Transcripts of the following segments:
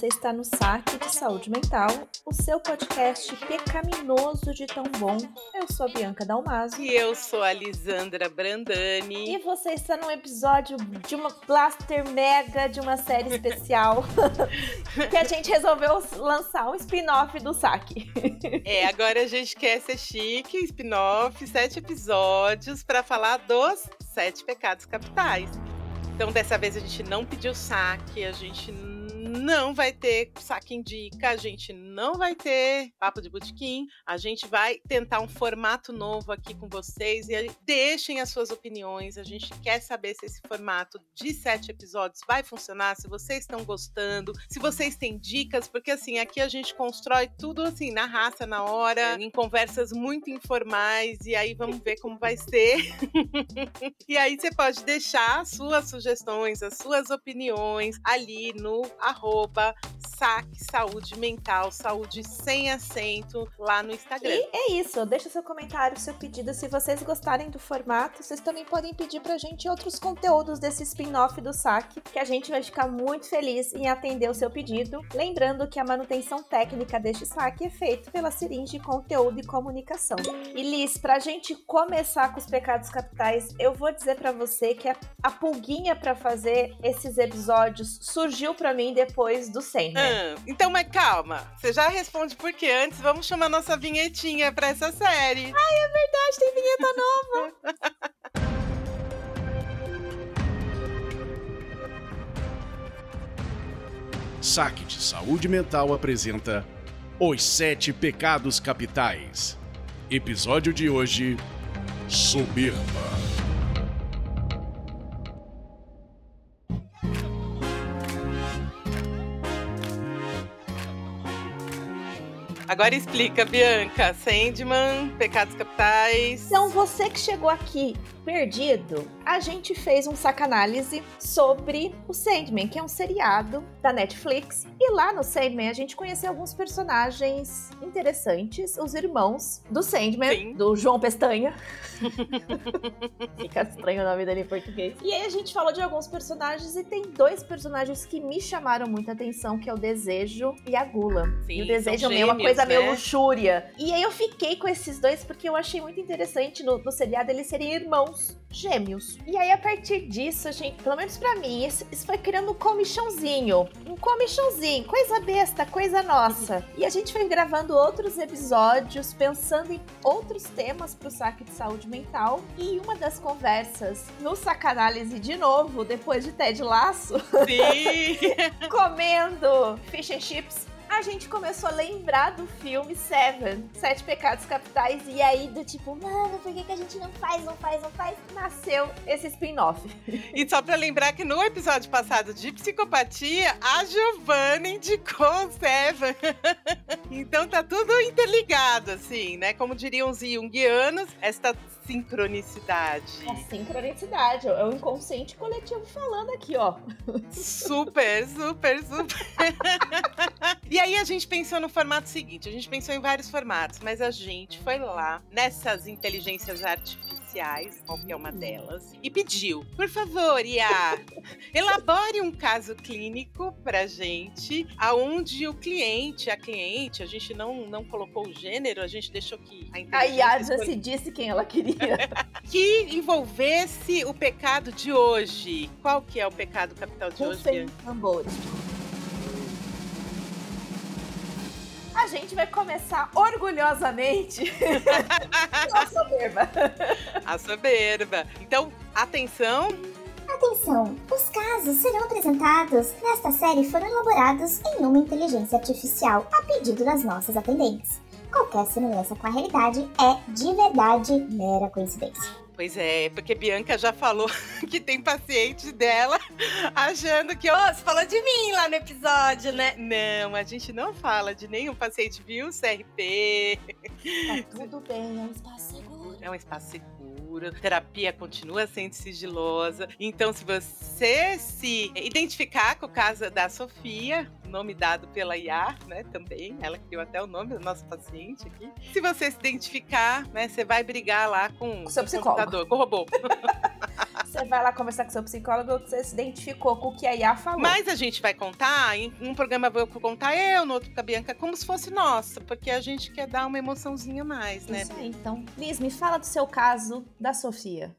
Você está no Saque de Saúde Mental, o seu podcast pecaminoso de tão bom. Eu sou a Bianca Dalmaso. E eu sou a Lisandra Brandani. E você está num episódio de uma Blaster Mega de uma série especial que a gente resolveu lançar um spin-off do Saque. É, agora a gente quer ser chique, spin-off, sete episódios para falar dos sete pecados capitais. Então, dessa vez a gente não pediu saque, a gente não vai ter saque indica, a gente não vai ter papo de botequim, a gente vai tentar um formato novo aqui com vocês e deixem as suas opiniões. A gente quer saber se esse formato de sete episódios vai funcionar, se vocês estão gostando, se vocês têm dicas, porque assim, aqui a gente constrói tudo assim, na raça, na hora, em conversas muito informais, e aí vamos ver como vai ser. e aí você pode deixar as suas sugestões, as suas opiniões ali no arroba saque saúde mental, saúde sem acento lá no Instagram. E é isso, deixa seu comentário, seu pedido. Se vocês gostarem do formato, vocês também podem pedir pra gente outros conteúdos desse spin-off do saque, que a gente vai ficar muito feliz em atender o seu pedido. Lembrando que a manutenção técnica deste saque é feita pela Siringe Conteúdo e Comunicação. E Liz, pra gente começar com os pecados capitais, eu vou dizer para você que a, pulguinha para fazer esses episódios surgiu para mim depois do 100, né? Então, mas calma. Você já responde porque antes vamos chamar nossa vinhetinha pra essa série. Ai, é verdade, tem vinheta nova. Saque de Saúde Mental apresenta Os Sete Pecados Capitais. Episódio de hoje: Soberba. Agora explica, Bianca. Sandman, Pecados Capitais. Então, você que chegou aqui perdido, a gente fez um sacanálise sobre o Sandman, que é um seriado da Netflix. E lá no Sandman a gente conheceu alguns personagens interessantes, os irmãos do Sandman, Sim. do João Pestanha. Fica estranho o nome dele em português. E aí a gente falou de alguns personagens e tem dois personagens que me chamaram muita atenção, que é o Desejo e a Gula. Sim, e o Desejo é uma coisa meio né? luxúria. E aí eu fiquei com esses dois porque eu achei muito interessante no, no seriado eles serem irmãos gêmeos. E aí a partir disso, gente, pelo menos pra mim, isso, isso foi criando um comichãozinho. Um comichãozinho, coisa besta, coisa nossa. E a gente foi gravando outros episódios, pensando em outros temas pro saque de saúde mental. E uma das conversas no Sacanálise de novo, depois de Ted Laço, Sim. comendo fish and chips, a gente começou a lembrar do filme Seven, Sete Pecados Capitais, e aí do tipo, mano, por que, que a gente não faz, não faz, não faz? Nasceu esse spin-off. E só pra lembrar que no episódio passado de psicopatia, a Giovanna indicou Seven. então tá tudo interligado, assim, né? Como diriam os junguianos, esta sincronicidade. É sincronicidade, é o inconsciente coletivo falando aqui, ó. Super, super, super. e aí a gente pensou no formato seguinte: a gente pensou em vários formatos, mas a gente foi lá nessas inteligências artificiais, qualquer uma delas, e pediu: por favor, Ia, elabore um caso clínico pra gente, aonde o cliente, a cliente, a gente não, não colocou o gênero, a gente deixou que a A inteligência Yadza escolhesse- se disse quem ela queria. que envolvesse o pecado de hoje. Qual que é o pecado capital de hoje? Rufem tambores. A gente vai começar orgulhosamente com a soberba. A soberba. Então, atenção. Atenção! Os casos serão apresentados nesta série foram elaborados em uma inteligência artificial a pedido das nossas atendentes. Qualquer semelhança com a realidade é, de verdade, mera coincidência. Pois é, porque Bianca já falou que tem paciente dela achando que, ó, você falou de mim lá no episódio, né? Não, a gente não fala de nenhum paciente, viu? CRP. Tá tudo bem, é um espaço seguro. É um espaço seguro. Seguro, terapia continua sendo sigilosa. Então, se você se identificar com o caso da Sofia, nome dado pela IA, né, também, ela criou até o nome do nosso paciente aqui. Se você se identificar, né, você vai brigar lá com, o seu com computador, com o robô. Você vai lá conversar com seu psicólogo, você se identificou com o que a IA falou. Mas a gente vai contar, em um programa eu vou contar eu, no outro com a Bianca, como se fosse nossa, porque a gente quer dar uma emoçãozinha mais, né? Isso aí, então. Liz, me fala do seu caso da Sofia.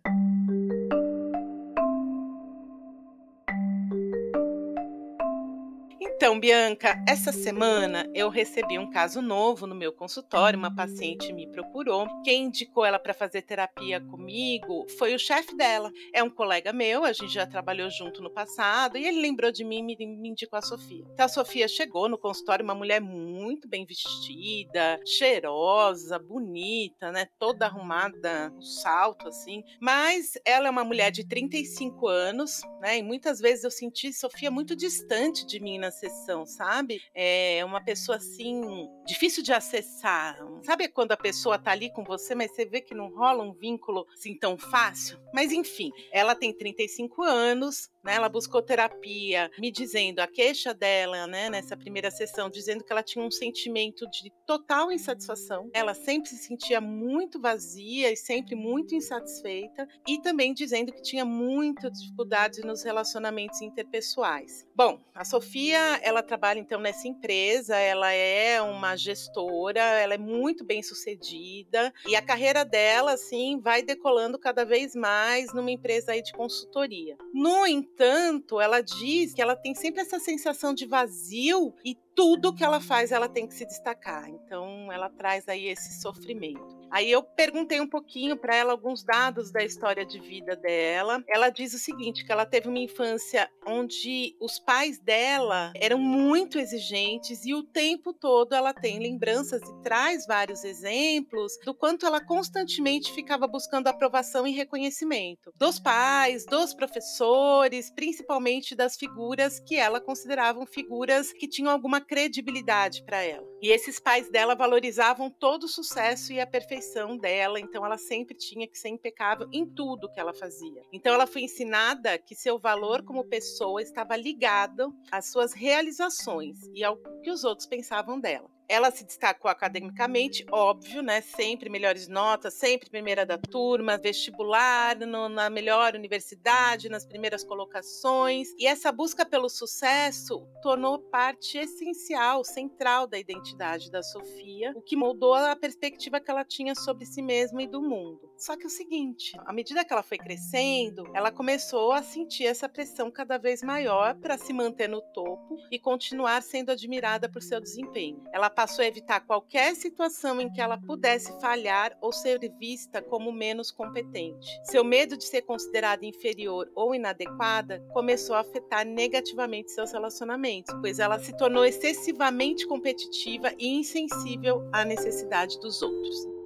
Então, Bianca, essa semana eu recebi um caso novo no meu consultório. Uma paciente me procurou. Quem indicou ela para fazer terapia comigo foi o chefe dela. É um colega meu, a gente já trabalhou junto no passado e ele lembrou de mim e me, me indicou a Sofia. Então, a Sofia chegou no consultório, uma mulher muito bem vestida, cheirosa, bonita, né? Toda arrumada, um salto assim. Mas ela é uma mulher de 35 anos, né? E muitas vezes eu senti Sofia muito distante de mim na sessão, sabe? É uma pessoa assim, difícil de acessar. Sabe quando a pessoa tá ali com você, mas você vê que não rola um vínculo assim tão fácil? Mas enfim, ela tem 35 anos, né, ela buscou terapia, me dizendo a queixa dela, né, nessa primeira sessão, dizendo que ela tinha um sentimento de total insatisfação. Ela sempre se sentia muito vazia e sempre muito insatisfeita, e também dizendo que tinha muita dificuldade nos relacionamentos interpessoais. Bom, a Sofia, ela trabalha então nessa empresa, ela é uma gestora, ela é muito bem sucedida e a carreira dela, assim, vai decolando cada vez mais numa empresa aí de consultoria. No entanto, ela diz que ela tem sempre essa sensação de vazio e tudo que ela faz ela tem que se destacar. Então, ela traz aí esse sofrimento. Aí eu perguntei um pouquinho para ela alguns dados da história de vida dela. Ela diz o seguinte, que ela teve uma infância onde os pais dela eram muito exigentes e o tempo todo ela tem lembranças e traz vários exemplos do quanto ela constantemente ficava buscando aprovação e reconhecimento dos pais, dos professores, principalmente das figuras que ela consideravam figuras que tinham alguma credibilidade para ela. E esses pais dela valorizavam todo o sucesso e a perfeição dela, então ela sempre tinha que ser impecável em tudo que ela fazia. Então ela foi ensinada que seu valor como pessoa estava ligado às suas realizações e ao que os outros pensavam dela. Ela se destacou academicamente, óbvio, né? Sempre melhores notas, sempre primeira da turma, vestibular, no, na melhor universidade, nas primeiras colocações. E essa busca pelo sucesso tornou parte essencial, central da identidade da Sofia, o que moldou a perspectiva que ela tinha sobre si mesma e do mundo. Só que o seguinte, à medida que ela foi crescendo, ela começou a sentir essa pressão cada vez maior para se manter no topo e continuar sendo admirada por seu desempenho. Ela passou a evitar qualquer situação em que ela pudesse falhar ou ser vista como menos competente. Seu medo de ser considerada inferior ou inadequada começou a afetar negativamente seus relacionamentos, pois ela se tornou excessivamente competitiva e insensível à necessidade dos outros.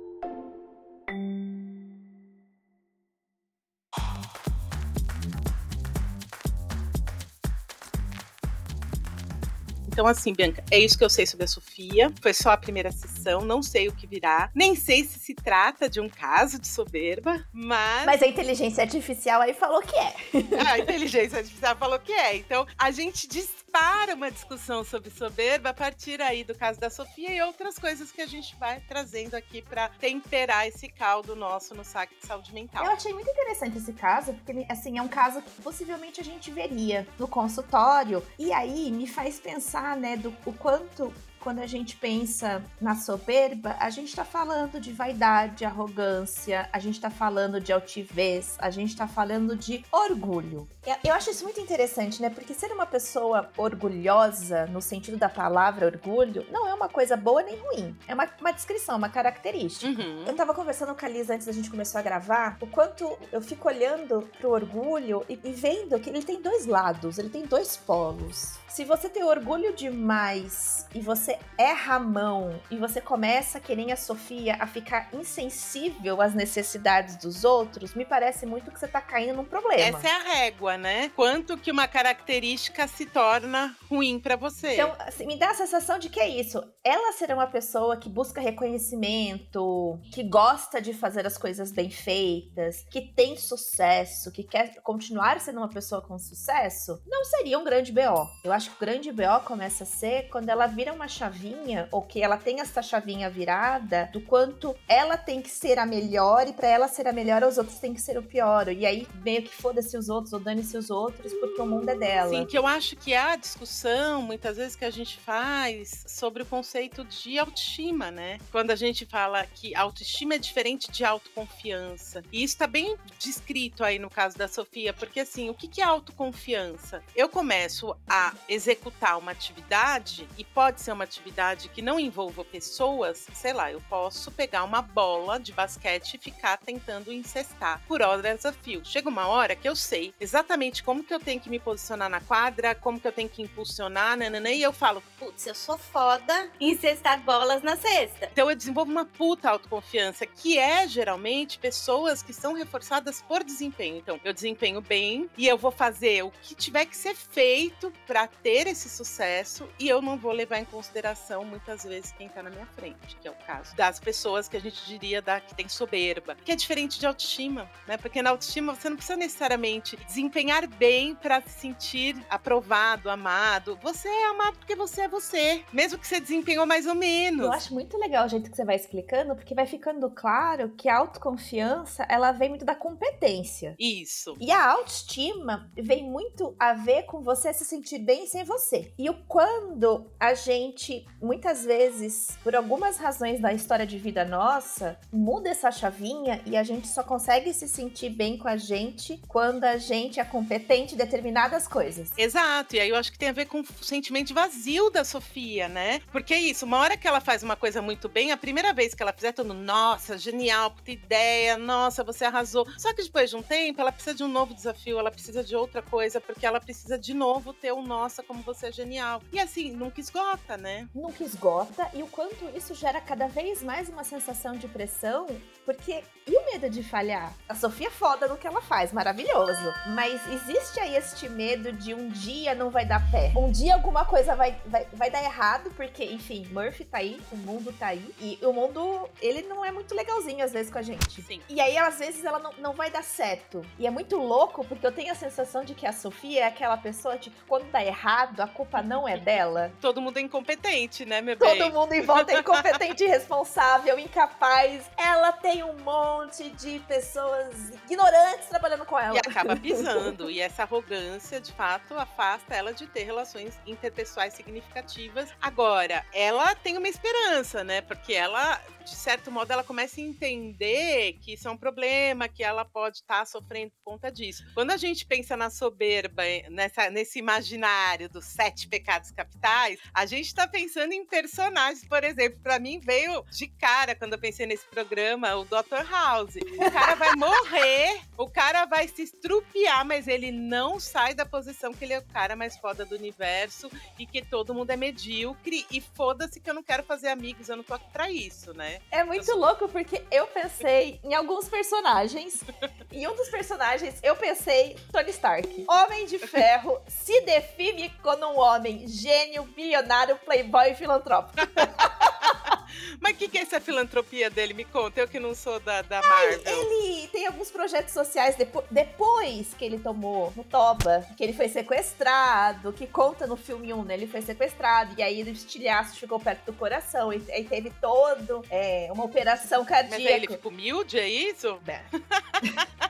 Então, assim, Bianca, é isso que eu sei sobre a Sofia. Foi só a primeira sessão, não sei o que virá. Nem sei se se trata de um caso de soberba, mas. Mas a inteligência artificial aí falou que é. a inteligência artificial falou que é. Então, a gente dispara uma discussão sobre soberba a partir aí do caso da Sofia e outras coisas que a gente vai trazendo aqui para temperar esse caldo nosso no saque de saúde mental. Eu achei muito interessante esse caso, porque, assim, é um caso que possivelmente a gente veria no consultório. E aí me faz pensar né, do o quanto quando a gente pensa na soberba, a gente está falando de vaidade, arrogância, a gente está falando de altivez, a gente está falando de orgulho. Eu acho isso muito interessante, né? Porque ser uma pessoa orgulhosa, no sentido da palavra orgulho, não é uma coisa boa nem ruim. É uma, uma descrição, uma característica. Uhum. Eu tava conversando com a Liz antes da gente começar a gravar, o quanto eu fico olhando pro orgulho e, e vendo que ele tem dois lados, ele tem dois polos Se você tem orgulho demais e você erra a mão e você começa, que nem a Sofia, a ficar insensível às necessidades dos outros, me parece muito que você tá caindo num problema. Essa é a régua, né? Quanto que uma característica se torna ruim para você. Então, assim, me dá a sensação de que é isso. Ela será uma pessoa que busca reconhecimento, que gosta de fazer as coisas bem feitas, que tem sucesso, que quer continuar sendo uma pessoa com sucesso, não seria um grande BO. Eu acho que o grande BO começa a ser quando ela vira uma chavinha, ou que ela tem essa chavinha virada, do quanto ela tem que ser a melhor, e para ela ser a melhor, os outros têm que ser o pior. E aí, meio que foda-se os outros, ou dane-se os outros, porque o mundo é dela. Sim, que eu acho que é a discussão, muitas vezes, que a gente faz sobre o conceito de autoestima, né? Quando a gente fala que autoestima é diferente de autoconfiança. E isso tá bem descrito aí no caso da Sofia, porque assim, o que é autoconfiança? Eu começo a executar uma atividade, e pode ser uma atividade que não envolva pessoas, sei lá, eu posso pegar uma bola de basquete e ficar tentando incestar por horas a fio. Chega uma hora que eu sei exatamente como que eu tenho que me posicionar na quadra, como que eu tenho que impulsionar, nananã, e eu falo, Putz, eu sou foda em cestar bolas na cesta. Então eu desenvolvo uma puta autoconfiança, que é geralmente pessoas que são reforçadas por desempenho. Então, eu desempenho bem e eu vou fazer o que tiver que ser feito para ter esse sucesso e eu não vou levar em consideração muitas vezes quem tá na minha frente, que é o caso das pessoas que a gente diria da, que tem soberba, que é diferente de autoestima, né? Porque na autoestima você não precisa necessariamente desempenhar bem para se sentir aprovado, amado. Você é amado porque você é você, mesmo que você desempenhou mais ou menos. Eu acho muito legal o jeito que você vai explicando, porque vai ficando claro que a autoconfiança, ela vem muito da competência. Isso. E a autoestima vem muito a ver com você se sentir bem sem você. E o quando a gente, muitas vezes, por algumas razões da história de vida nossa, muda essa chavinha e a gente só consegue se sentir bem com a gente quando a gente é competente em determinadas coisas. Exato, e aí eu acho que tem a ver com o sentimento vazio da Sofia, né? Porque é isso, uma hora que ela faz uma coisa muito bem, a primeira vez que ela fizer, todo mundo, nossa, genial, puta ideia, nossa, você arrasou. Só que depois de um tempo, ela precisa de um novo desafio, ela precisa de outra coisa, porque ela precisa de novo ter um nossa, como você é genial. E assim, nunca esgota, né? Nunca esgota, e o quanto isso gera cada vez mais uma sensação de pressão, porque e o medo de falhar? A Sofia é foda no que ela faz, maravilhoso. Mas existe aí este medo de um dia não vai dar pé. Um dia alguma coisa vai, vai, vai dar errado, porque, enfim, Murphy tá aí, o mundo tá aí. E o mundo, ele não é muito legalzinho às vezes com a gente. Sim. E aí, às vezes, ela não, não vai dar certo. E é muito louco, porque eu tenho a sensação de que a Sofia é aquela pessoa, tipo, quando dá errado, a culpa não é dela. Todo mundo é incompetente, né, meu bem? Todo mundo em volta é incompetente, irresponsável, incapaz. Ela tem um monte de pessoas ignorantes trabalhando com ela. E acaba pisando. e essa arrogância, de fato, afasta ela de ter relações interpessoais significativas. Agora, ela tem uma esperança, né? Porque ela, de certo modo, ela começa a entender que isso é um problema, que ela pode estar sofrendo por conta disso. Quando a gente pensa na soberba, nessa, nesse imaginário dos sete pecados capitais, a gente está pensando em personagens. Por exemplo, para mim veio de cara, quando eu pensei nesse programa, o Dr. House. O cara vai morrer, o cara vai se estrupiar, mas ele não sai da posição que ele é o cara mais foda do universo e que todo mundo é medíocre. E foda-se que eu não quero fazer amigos, eu não tô aqui pra isso, né? É muito louco porque eu pensei em alguns personagens. e um dos personagens, eu pensei Tony Stark. Homem de Ferro se define como um homem gênio, bilionário, playboy e filantrópico. Mas o que, que é essa filantropia dele? Me conta, eu que não sou da, da Marvel. Ele tem alguns projetos sociais depo depois que ele tomou no Toba, que ele foi sequestrado, que conta no filme 1, né? Ele foi sequestrado, e aí o estilhaço chegou perto do coração, e aí teve todo é, uma operação cardíaca. Mas aí ele ficou humilde, é isso? É.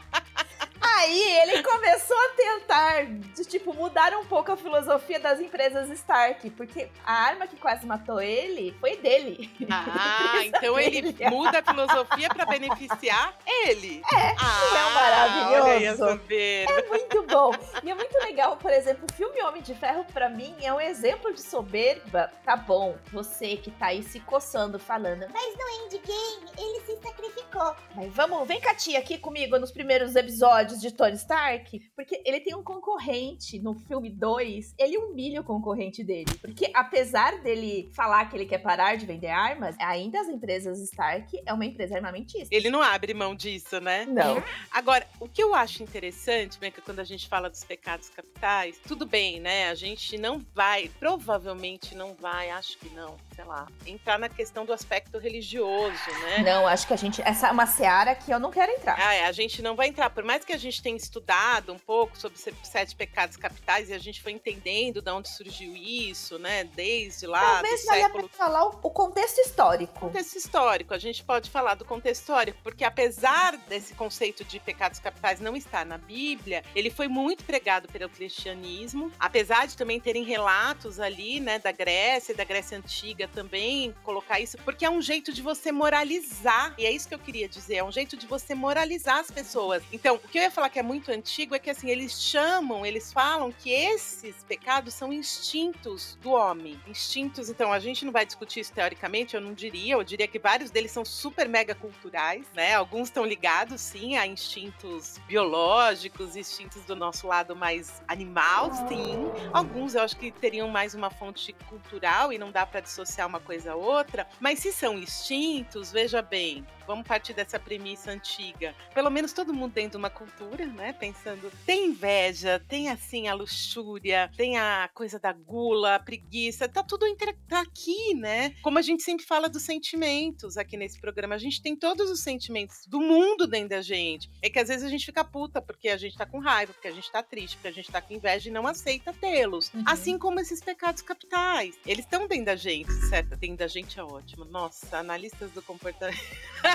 Aí ele começou a tentar, de, tipo, mudar um pouco a filosofia das empresas Stark, porque a arma que quase matou ele foi dele. Ah, então ele muda a filosofia para beneficiar ele. É, ah, não é maravilhoso? É muito bom. E é muito legal, por exemplo, o filme Homem de Ferro, pra mim, é um exemplo de soberba. Tá bom, você que tá aí se coçando, falando, Mas no endgame, ele se sacrificou. mas vamos, vem cá, tia, aqui comigo nos primeiros episódios de Tony Stark? Porque ele tem um concorrente no filme 2, ele humilha o concorrente dele. Porque apesar dele falar que ele quer parar de vender armas, ainda as empresas Stark é uma empresa armamentista. Ele não abre mão disso, né? Não. Agora, o que eu acho interessante, Beca, quando a gente fala dos pecados capitais, tudo bem, né? A gente não vai, provavelmente não vai, acho que não, sei lá, entrar na questão do aspecto religioso, né? Não, acho que a gente. Essa é uma seara que eu não quero entrar. Ah, é, a gente não vai entrar. Por mais que a gente tenha estudado um pouco sobre os sete pecados capitais e a gente foi entendendo de onde surgiu isso, né? Desde lá Talvez do valha século falar o, o contexto histórico. contexto histórico. A gente pode falar do contexto histórico, porque apesar desse conceito de pecados capitais não estar na Bíblia, ele foi muito pregado pelo cristianismo, apesar de também terem relatos ali, né, da Grécia e da Grécia Antiga também colocar isso, porque é um jeito de você moralizar, e é isso que eu queria dizer, é um jeito de você moralizar as pessoas. Então, o que eu ia falar que é muito antigo é que assim, eles chamam, eles falam que esses pecados são instintos do homem. Instintos, então, a gente não vai discutir isso teoricamente, eu não diria, eu diria que vários deles são super mega culturais, né? Alguns estão ligados sim a instintos biológicos, instintos do nosso lado mais animal, sim. Alguns eu acho que teriam mais uma fonte cultural e não dá para dissociar uma coisa a outra, mas se são instintos, veja bem, vamos partir dessa premissa antiga. Pelo menos todo mundo dentro de uma cultura, né? Pensando, tem inveja, tem assim a luxúria, tem a coisa da gula, a preguiça, tá tudo entre, tá aqui, né? Como a gente sempre fala dos sentimentos aqui nesse programa, a gente tem todos os sentimentos do mundo dentro da gente. É que às vezes a gente fica puta porque a gente tá com raiva, porque a gente tá triste, porque a gente tá com inveja e não aceita tê-los. Uhum. Assim como esses pecados capitais. Eles estão dentro da gente, certo? Dentro da gente é ótimo. Nossa, analistas do comportamento.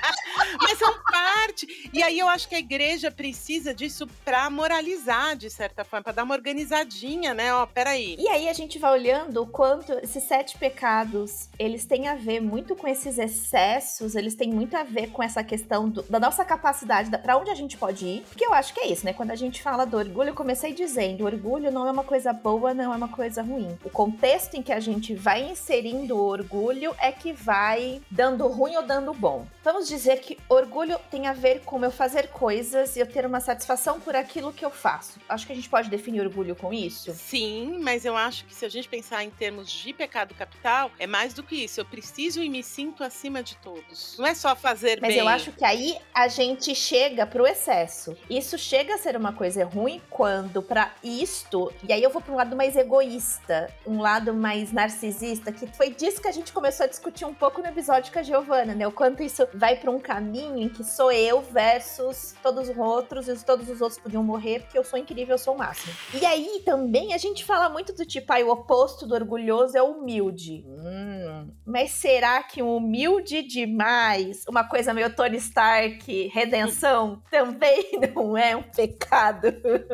Mas são parte. E aí eu acho que a igreja precisa disso pra moralizar, de certa forma, pra dar uma organizadinha, né? Ó, peraí. E aí a gente vai olhando o quanto esses sete pecados, eles têm a ver muito com esses excessos, eles têm muito a ver com essa questão do- da nossa capacidade, da, pra onde a gente pode ir. Porque eu acho que é isso, né? Quando a gente fala do orgulho, eu comecei dizendo, orgulho não é uma coisa boa, não é uma coisa ruim. O contexto em que a gente vai inserindo o orgulho é que vai dando ruim ou dando bom. Vamos dizer que orgulho tem a ver com eu fazer coisas e eu ter uma satisfação por aquilo que eu faço. Acho que a gente pode definir orgulho com isso. Sim, mas eu acho que se a gente pensar em termos de pecado capital, é mais do que isso. Eu preciso e me sinto acima de todos. Não é só fazer Mas bem. eu acho que aí a gente chega pro excesso. Isso chega a ser uma coisa ruim quando pra isto, e aí eu vou pra um lado mais egoísta, um lado mais narcisista, que foi disso que a gente começou a discutir um pouco no episódio com a Giovana, né? O quanto isso vai pra um caminho em que sou eu versus todos os outros, e todos os outros podiam morrer porque eu sou incrível, eu sou o máximo. E aí também a gente fala muito do tipo, aí o oposto do orgulhoso é o humilde. Hum, mas será que um humilde demais, uma coisa meio Tony Stark, redenção, também não é um pecado?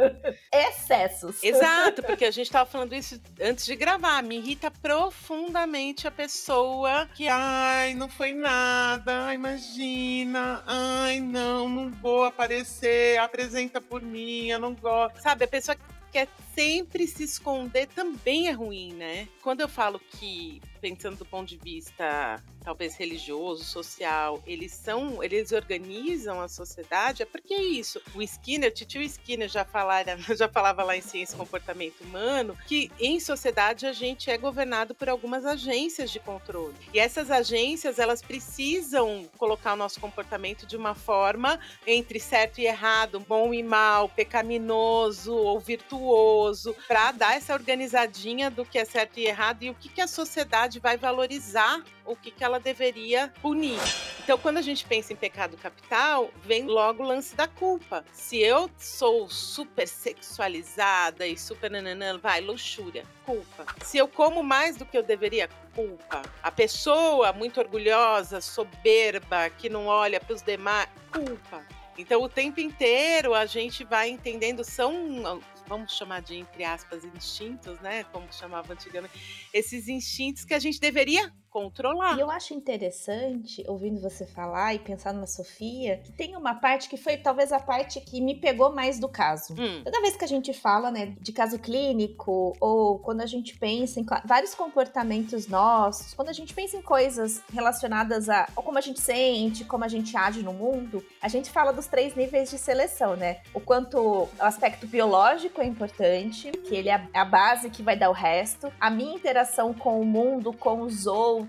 Excessos. Exato, porque a gente tava falando isso antes de gravar. Me irrita profundamente a pessoa que, ai, não foi nada, imagina, ai, não, não vou aparecer, apresenta por mim, eu não gosto. Sabe, a pessoa que quer sempre se esconder também é ruim, né? Quando eu falo que, pensando do ponto de vista talvez religioso, social, eles são, eles organizam a sociedade, é porque é isso. O Skinner, tio Skinner já, falara, já falava lá em Ciência e Comportamento Humano que em sociedade a gente é governado por algumas agências de controle. E essas agências, elas precisam colocar o nosso comportamento de uma forma entre certo e errado, bom e mal, pecaminoso ou virtuoso, para dar essa organizadinha do que é certo e errado e o que, que a sociedade vai valorizar, o que, que ela deveria punir. Então, quando a gente pensa em pecado capital, vem logo o lance da culpa. Se eu sou super sexualizada e super nananã, vai, luxúria, culpa. Se eu como mais do que eu deveria, culpa. A pessoa muito orgulhosa, soberba, que não olha para os demais, culpa. Então, o tempo inteiro a gente vai entendendo, são, vamos chamar de, entre aspas, instintos, né? Como chamava antigamente, esses instintos que a gente deveria controlar. E eu acho interessante, ouvindo você falar e pensando na Sofia, que tem uma parte que foi talvez a parte que me pegou mais do caso. Hum. Toda vez que a gente fala, né, de caso clínico, ou quando a gente pensa em vários comportamentos nossos, quando a gente pensa em coisas relacionadas a ou como a gente sente, como a gente age no mundo, a gente fala dos três níveis de seleção, né? O quanto o aspecto biológico é importante, que ele é a- a base que vai dar o resto, a minha interação com o mundo, com os outros,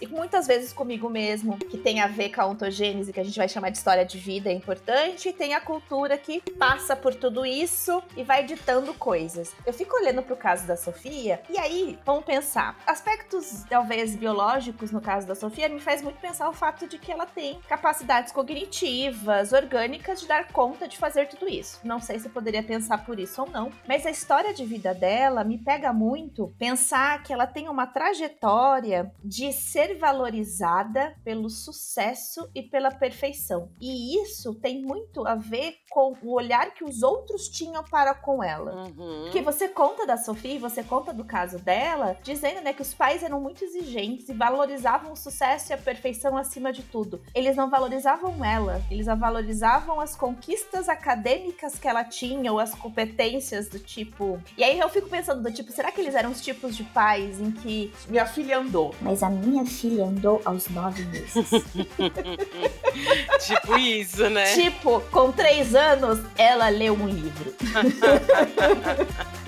e muitas vezes comigo mesmo, que tem a ver com a ontogênese, que a gente vai chamar de história de vida, é importante, e tem a cultura que passa por tudo isso e vai ditando coisas. Eu fico olhando pro caso da Sofia, e aí, vamos pensar, aspectos talvez biológicos no caso da Sofia me faz muito pensar o fato de que ela tem capacidades cognitivas, orgânicas de dar conta de fazer tudo isso. Não sei se eu poderia pensar por isso ou não, mas a história de vida dela me pega muito pensar que ela tem uma trajetória de ser valorizada pelo sucesso e pela perfeição. E isso tem muito a ver com o olhar que os outros tinham para com ela. Uhum. Porque você conta da Sofia, você conta do caso dela, dizendo né, que os pais eram muito exigentes e valorizavam o sucesso e a perfeição acima de tudo. Eles não valorizavam ela, eles a valorizavam as conquistas acadêmicas que ela tinha, ou as competências do tipo. E aí eu fico pensando do tipo, será que eles eram os tipos de pais em que Minha filha andou. Mas a minha filha andou aos nove meses. tipo isso, né? Tipo, com três anos, ela leu um livro.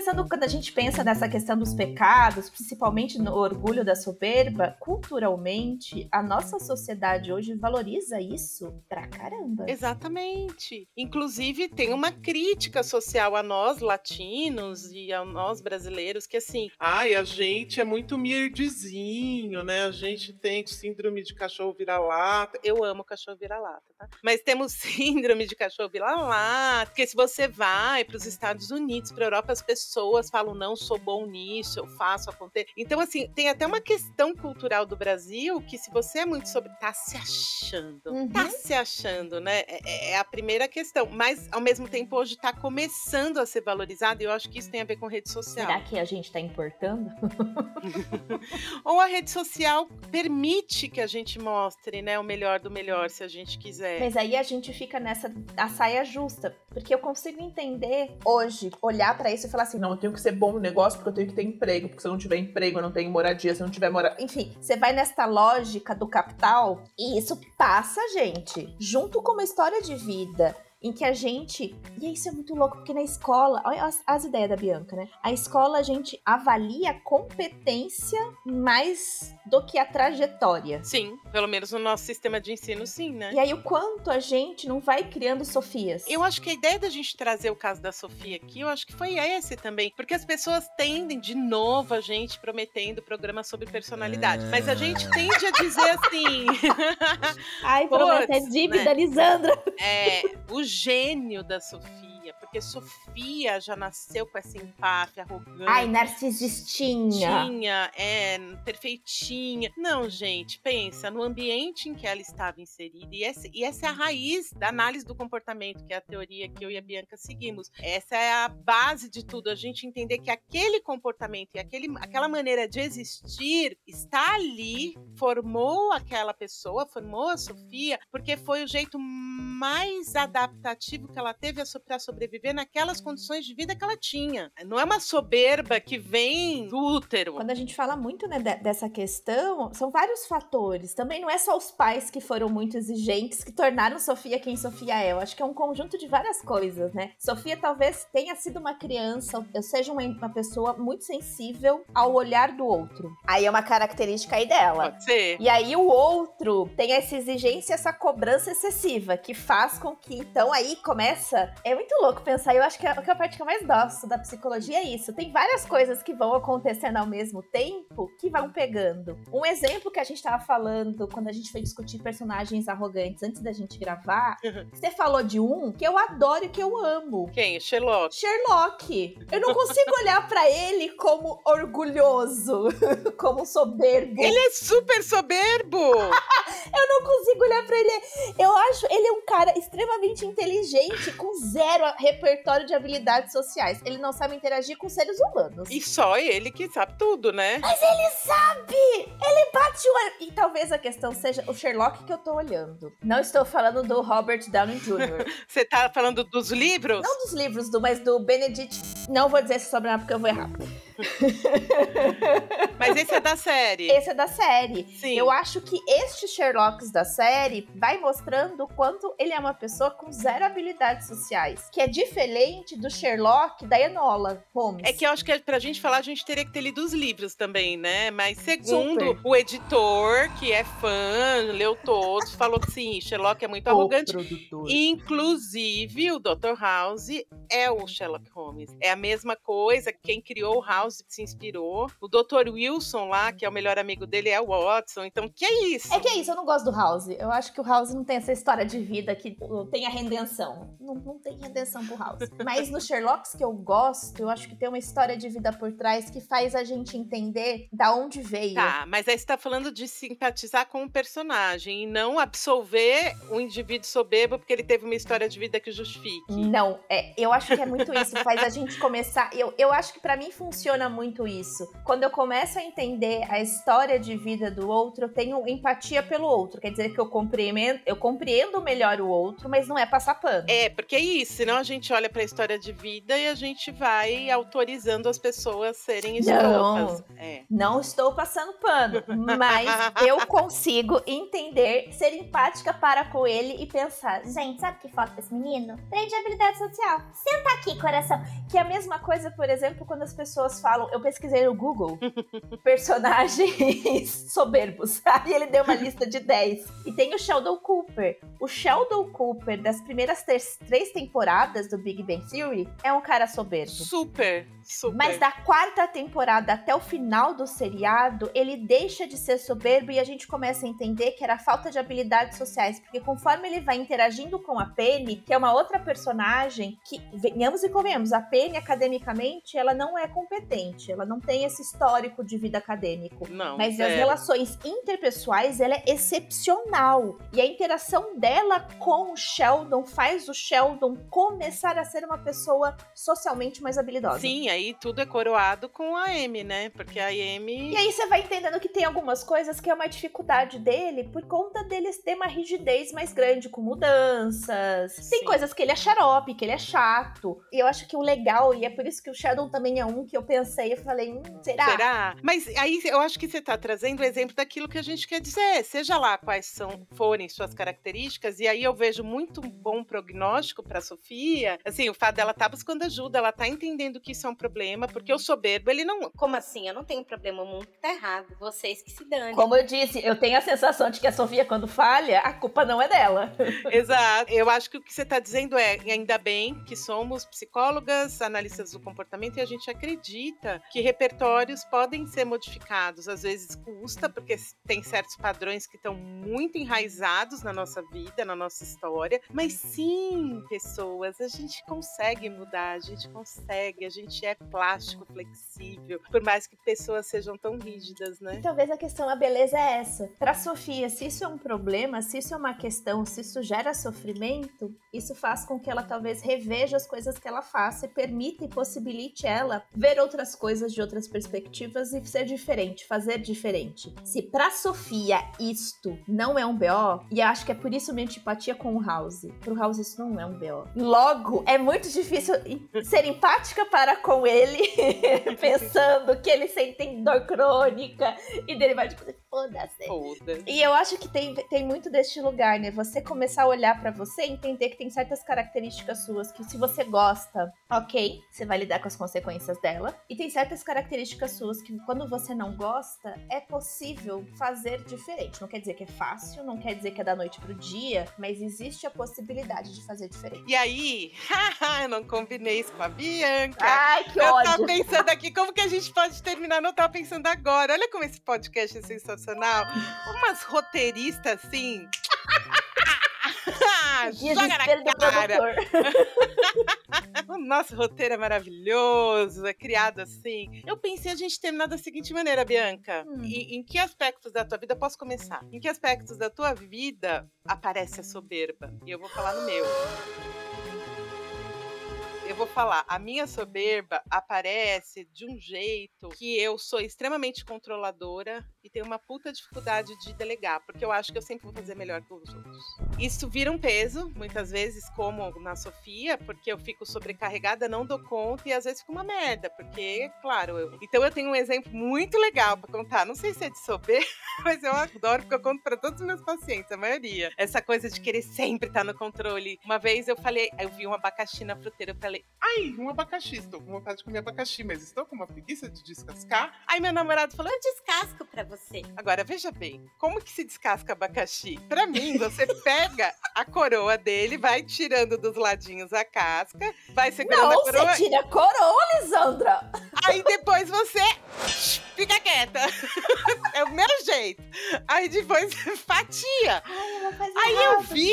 pensando, quando a gente pensa nessa questão dos pecados, principalmente no orgulho da soberba, culturalmente, a nossa sociedade hoje valoriza isso pra caramba. Exatamente. Inclusive, tem uma crítica social a nós latinos e a nós brasileiros que, assim, Ai, a gente é muito mirdizinho, né? A gente tem síndrome de cachorro vira-lata. eu amo cachorro vira-lata, tá? Mas temos síndrome de cachorro vira-lata, porque se você vai para os Estados Unidos, para Europa, as pessoas falam, não, sou bom nisso, eu faço acontecer. Então, assim, tem até uma questão cultural do Brasil que se você é muito sobre, tá se achando, Uhum. tá se achando, né? É, é a primeira questão. Mas, ao mesmo tempo, hoje tá começando a ser valorizado e eu acho que isso tem a ver com rede social. Será que a gente tá importando? Ou a rede social permite que a gente mostre, né, o melhor do melhor, se a gente quiser. Mas aí a gente fica nessa a saia justa, porque eu consigo entender hoje, olhar pra isso e falar assim, Não, eu tenho que ser bom no negócio porque eu tenho que ter emprego. Porque se eu não tiver emprego, eu não tenho moradia. Se eu não tiver moradia. enfim, você vai nesta lógica do capital e isso passa, gente, junto com uma história de vida em que a gente. E isso é muito louco, porque na escola. Olha as, as ideias da Bianca, né? A escola a gente avalia a competência mais do que a trajetória. Sim, pelo menos no nosso sistema de ensino, sim, né? E aí, o quanto a gente não vai criando Sofias? Eu acho que a ideia da gente trazer o caso da Sofia aqui, eu acho que foi esse também. Porque as pessoas tendem, de novo, a gente prometendo programa sobre personalidade. Mas a gente tende a dizer assim. Ai, promessa é dívida, né? Lisandra. é, o gênio da Sofia, porque Sofia já nasceu com essa empáfia, arrogância. Ai, narcisistinha. Tinha, é, perfeitinha. Não, gente, pensa no ambiente em que ela estava inserida. E essa, e essa é a raiz da análise do comportamento, que é a teoria que eu e a Bianca seguimos. Essa é a base de tudo, a gente entender que aquele comportamento e aquele, aquela maneira de existir está ali, formou aquela pessoa, formou a Sofia, porque foi o jeito mais adaptativo que ela teve para sobreviver naquelas condições de vida que ela tinha. Não é uma soberba que vem do útero. Quando a gente fala muito né, de- dessa questão, são vários fatores. Também não é só os pais que foram muito exigentes que tornaram Sofia quem Sofia é. Eu acho que é um conjunto de várias coisas, né? Sofia talvez tenha sido uma criança, eu seja uma, uma pessoa muito sensível ao olhar do outro. Aí é uma característica aí dela. Pode ser. E aí o outro tem essa exigência, essa cobrança excessiva, que faz com que, então, aí começa. É muito louco pensar. Eu acho que a, que a parte que eu mais gosto da psicologia é isso. Tem várias coisas que vão acontecendo ao mesmo tempo que vão pegando. Um exemplo que a gente tava falando quando a gente foi discutir personagens arrogantes antes da gente gravar, Uhum. você falou de um que eu adoro e que eu amo. Quem? Sherlock. Sherlock. Eu não consigo olhar pra ele como orgulhoso, como soberbo. Ele é super soberbo! Eu não consigo olhar pra ele. Eu acho ele é um cara extremamente inteligente, com zero repertório de habilidades sociais. Ele não sabe interagir com seres humanos. E só ele que sabe tudo, né? Mas ele sabe! Ele bate o olho. E talvez a questão seja o Sherlock que eu tô olhando. Não estou falando do Robert Downey Jr. Você tá falando dos livros? Não dos livros, do, mas do Benedict. Não vou dizer esse sobrenome porque eu vou errar. Mas esse é da série. Esse é da série. Sim. Eu acho que este Sherlock da série vai mostrando o quanto ele é uma pessoa com zero habilidades sociais. Que é diferente do Sherlock da Enola Holmes. É que eu acho que pra gente falar, a gente teria que ter lido os livros também, né? Mas segundo Super. o editor, que é fã, leu todos, falou que sim, Sherlock é muito O arrogante. produtor. Inclusive, o Dr. House é o Sherlock Holmes. É a mesma coisa, quem criou o House se inspirou. O Dr. Wilson lá, que é o melhor amigo dele, é o Watson. Então, que é isso? É que é isso, eu não gosto do House. Eu acho que o House não tem essa história de vida que tem a redenção. Não, não tem redenção pro House. Mas no Sherlocks que eu gosto, eu acho que tem uma história de vida por trás que faz a gente entender da onde veio. Tá, mas aí você tá falando de simpatizar com o personagem e não absolver o indivíduo soberbo porque ele teve uma história de vida que justifique. Não, é, eu acho que é muito isso. Faz a gente começar. Eu, eu acho que pra mim funciona muito isso. Quando eu começo a entender a história de vida do outro, eu tenho empatia pelo outro. Quer dizer que eu compreendo, eu compreendo melhor o outro, mas não é passar pano. É, porque é isso, senão a gente olha pra história de vida e a gente vai autorizando as pessoas a serem Não. escrotas. É. Não estou passando pano, mas eu consigo entender, ser empática para com ele e pensar, Gente, sabe que falta esse menino? Treino de habilidade social. Senta aqui, coração. Que é a mesma coisa, por exemplo, quando as pessoas falam, eu pesquisei no Google personagens soberbos. Aí ele deu uma lista de 10. E tem o Sheldon Cooper. O Sheldon Cooper, das primeiras três temporadas do Big Bang Theory, é um cara soberbo. Super, super. Mas da quarta temporada até o final do seriado, ele deixa de ser soberbo e a gente começa a entender que era falta de habilidades sociais. Porque conforme ele vai interagindo com a Penny, que é uma outra personagem que, venhamos e convenhamos, a Penny, academicamente, ela não é competente. Ela não tem esse histórico de vida acadêmico. Não, Mas as zero. relações interpessoais, ela é excepcional. E a interação dela com o Sheldon faz o Sheldon começar a ser uma pessoa socialmente mais habilidosa. Sim, aí tudo é coroado com a Amy, né? Porque a Amy. E aí você vai entendendo que tem algumas coisas que é uma dificuldade dele por conta deles ter uma rigidez mais grande com mudanças. Tem Sim. coisas que ele é xarope, que ele é chato. E eu acho que o legal, e é por isso que o Sheldon também é um que eu pensei, eu falei, hum, será? Será? Mas aí eu acho que você está trazendo o exemplo daquilo que a gente quer dizer. Seja lá quais são, forem suas características, e aí eu vejo muito bom prognóstico para Sofia. Assim, o fato dela tá buscando ajuda, ela tá entendendo que isso é um problema, porque o soberbo, ele não. Como assim? Eu não tenho problema, o mundo tá errado. Vocês que se danem. Como eu disse, eu tenho a sensação de que a Sofia, quando falha, a culpa não é dela. Exato. Eu acho que o que você está dizendo é, e ainda bem que somos psicólogas, analistas do comportamento, e a gente acredita que repertórios podem ser modificados. Às vezes custa, porque tem certos padrões que estão muito enraizados na nossa vida, na nossa história. Mas sim, pessoas, a gente consegue mudar, a gente consegue, a gente é plástico, flexível, por mais que pessoas sejam tão rígidas, né? Talvez a questão, a beleza é essa. Pra Sofia, se isso é um problema, se isso é uma questão, se isso gera sofrimento, isso faz com que ela talvez reveja as coisas que ela faça e permita e possibilite ela ver outras coisas de outras perspectivas e ser diferente, fazer diferente. Se pra Sofia isto não é um BO, e acho que é por isso minha antipatia com o House. Pro House isso não é um BO. Logo, é muito difícil ser empática para com ele, pensando que ele sente dor crônica e dele vai tipo, foda-se. Foda. E eu acho que tem, tem muito deste lugar, né? Você começar a olhar pra você e entender que tem certas características suas que se você gosta, ok, você vai lidar com as consequências dela. E tem certas características suas que quando você não gosta, é possível fazer diferente. Não quer dizer que é fácil, não quer dizer que é da noite pro dia, mas existe a possibilidade de fazer diferente. E aí, eu não combinei isso com a Bianca. Ai, que Eu tava ódio! pensando aqui, como que a gente pode terminar? Não tava pensando agora. Olha como esse podcast é sensacional. Umas roteiristas assim. Joga na cara. O nosso roteiro é maravilhoso, é criado assim. Eu pensei a gente terminar da seguinte maneira, Bianca. Hum. E- em que aspectos da tua vida posso começar? Em que aspectos da tua vida aparece a soberba? E eu vou falar no meu. Eu vou falar, a minha soberba aparece de um jeito que eu sou extremamente controladora e tenho uma puta dificuldade de delegar, porque eu acho que eu sempre vou fazer melhor que os outros. Isso vira um peso, muitas vezes, como na Sofia, porque eu fico sobrecarregada, não dou conta e às vezes fica uma merda, porque, claro, eu... então eu tenho um exemplo muito legal pra contar. Não sei se é de soberba, mas eu adoro porque eu conto pra todos os meus pacientes, a maioria. Essa coisa de querer sempre estar no controle. Uma vez eu falei, eu vi um abacaxi na fruteira, eu falei, Ai, um abacaxi. Estou com vontade de comer abacaxi, mas estou com uma preguiça de descascar. Aí meu namorado falou: Eu descasco pra você. agora veja bem, como que se descasca abacaxi? Pra mim, você pega a coroa dele, vai tirando dos ladinhos a casca, vai segurando Não, a coroa, você tira a coroa, Lisandra. aí depois você fica quieta. É o meu jeito. Aí depois fatia. Aí eu vi,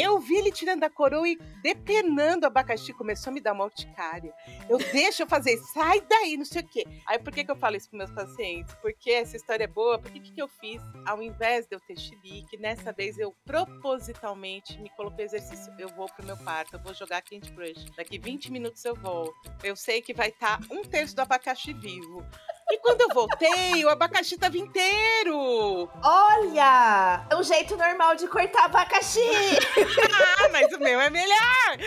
eu vi ele tirando a coroa e depenando o abacaxi. Começou a me dar uma urticária. Eu deixo eu fazer, sai daí, não sei o quê. Aí por que, que eu falo isso para meus pacientes? Porque essa história é boa. Por que, que, que eu fiz? Ao invés de eu ter chilique, nessa vez eu propositalmente me coloquei exercício. Eu vou pro meu quarto, eu vou jogar Candy Crush. Daqui 20 minutos eu volto. Eu sei que vai estar um terço do abacaxi vivo. E quando eu voltei, o abacaxi tava inteiro. Olha, é um jeito normal de cortar abacaxi. Ah, mas o meu é melhor!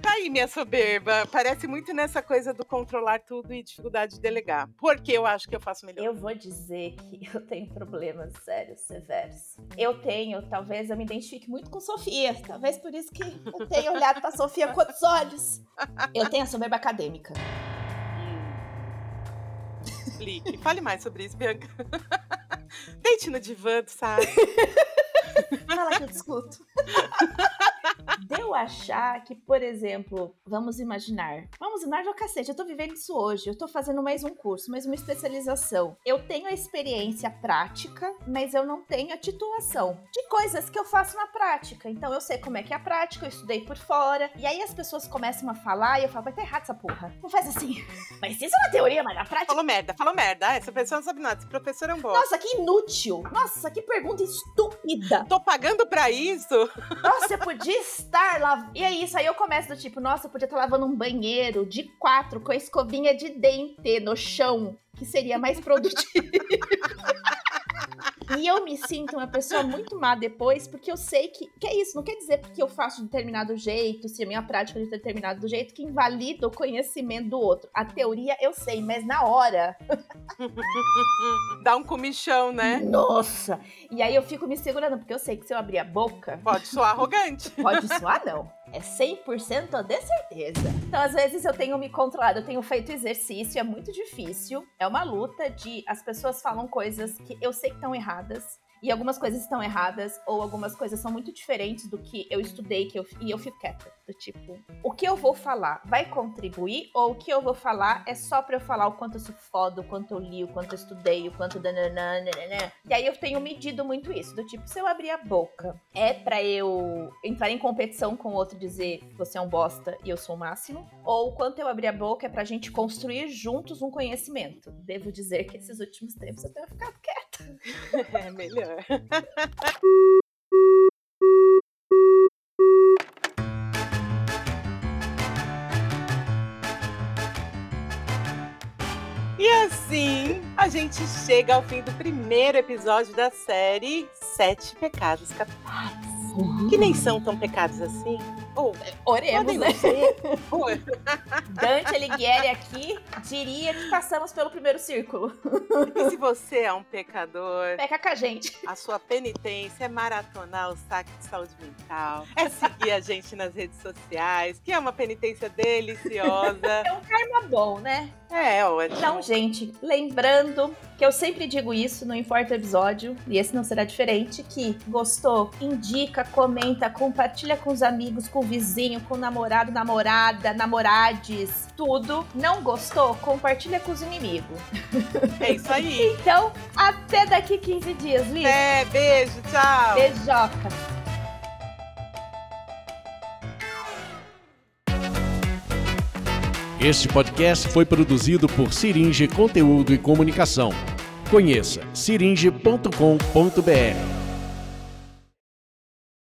tá aí, minha soberba. Parece muito nessa coisa do controlar tudo e dificuldade de delegar. Porque eu acho que eu faço melhor. Eu vou dizer que eu tenho problemas sérios, severos. Eu tenho, talvez eu me identifique muito com Sofia. Talvez por isso que eu tenha olhado pra Sofia com outros olhos. Eu tenho a soberba acadêmica. Explique. Fale mais sobre isso, Bianca. Deite no divã, sabe? Fala que eu discuto. De eu achar que, por exemplo, vamos imaginar. Vamos imaginar o cacete, eu tô vivendo isso hoje. Eu tô fazendo mais um curso, mais uma especialização. Eu tenho a experiência prática, mas eu não tenho a titulação de coisas que eu faço na prática. Então eu sei como é que é a prática, eu estudei por fora. E aí as pessoas começam a falar e eu falo, vai tá errado essa porra. Não faz assim. Mas isso é uma teoria, mas na prática. Falou merda, falou merda. Ah, essa pessoa não sabe nada. Esse professor é um bosta. Nossa, que inútil! Nossa, que pergunta estúpida! Tô pagando pra isso. Nossa, eu podia estar lá. E é isso, aí eu começo do tipo, nossa, eu podia estar lavando um banheiro de quatro com a escovinha de dente no chão, que seria mais produtivo. E eu me sinto uma pessoa muito má depois, porque eu sei que. Que é isso, não quer dizer porque eu faço de determinado jeito, se a minha prática é de determinado jeito, que invalida o conhecimento do outro. A teoria eu sei, mas na hora. Dá um comichão, né? Nossa! E aí eu fico me segurando, porque eu sei que se eu abrir a boca, Pode soar arrogante. Pode soar, não. É 100% de certeza. Então, às vezes, eu tenho me controlado, eu tenho feito exercício, é muito difícil. É uma luta de. As pessoas falam coisas que eu sei que estão erradas. E algumas coisas estão erradas, ou algumas coisas são muito diferentes do que eu estudei, que eu, e eu fico quieta. Do tipo, o que eu vou falar vai contribuir, ou o que eu vou falar é só pra eu falar o quanto eu sou foda, o quanto eu li, o quanto eu estudei, o quanto. E aí eu tenho medido muito isso. Do tipo, se eu abrir a boca, é pra eu entrar em competição com o outro e dizer você é um bosta e eu sou o máximo? Ou quanto eu abrir a boca é pra gente construir juntos um conhecimento? Devo dizer que esses últimos tempos eu tenho ficado quieta. É melhor. E assim, a gente chega ao fim do primeiro episódio da série Sete Pecados Capitais. Que nem são tão pecados assim. Ou Oremos, podem né? Dante Alighieri aqui diria que passamos pelo primeiro círculo. E se você é um pecador, Peca com a gente. a sua penitência é maratonar o saque de saúde mental. É seguir a gente nas redes sociais, que é uma penitência deliciosa. É um karma bom, né? É, ótimo. Então, gente, lembrando que eu sempre digo isso, não importa o episódio, e esse não será diferente, que gostou, indica, comenta, compartilha com os amigos, com o vizinho, com o namorado, namorada, namorades, tudo. Não gostou? Compartilha com os inimigos. É isso aí. então, até daqui 15 dias, Liz. É, beijo, tchau. Beijoca. Este podcast foi produzido por Siringe Conteúdo e Comunicação. Conheça siringe.com.br.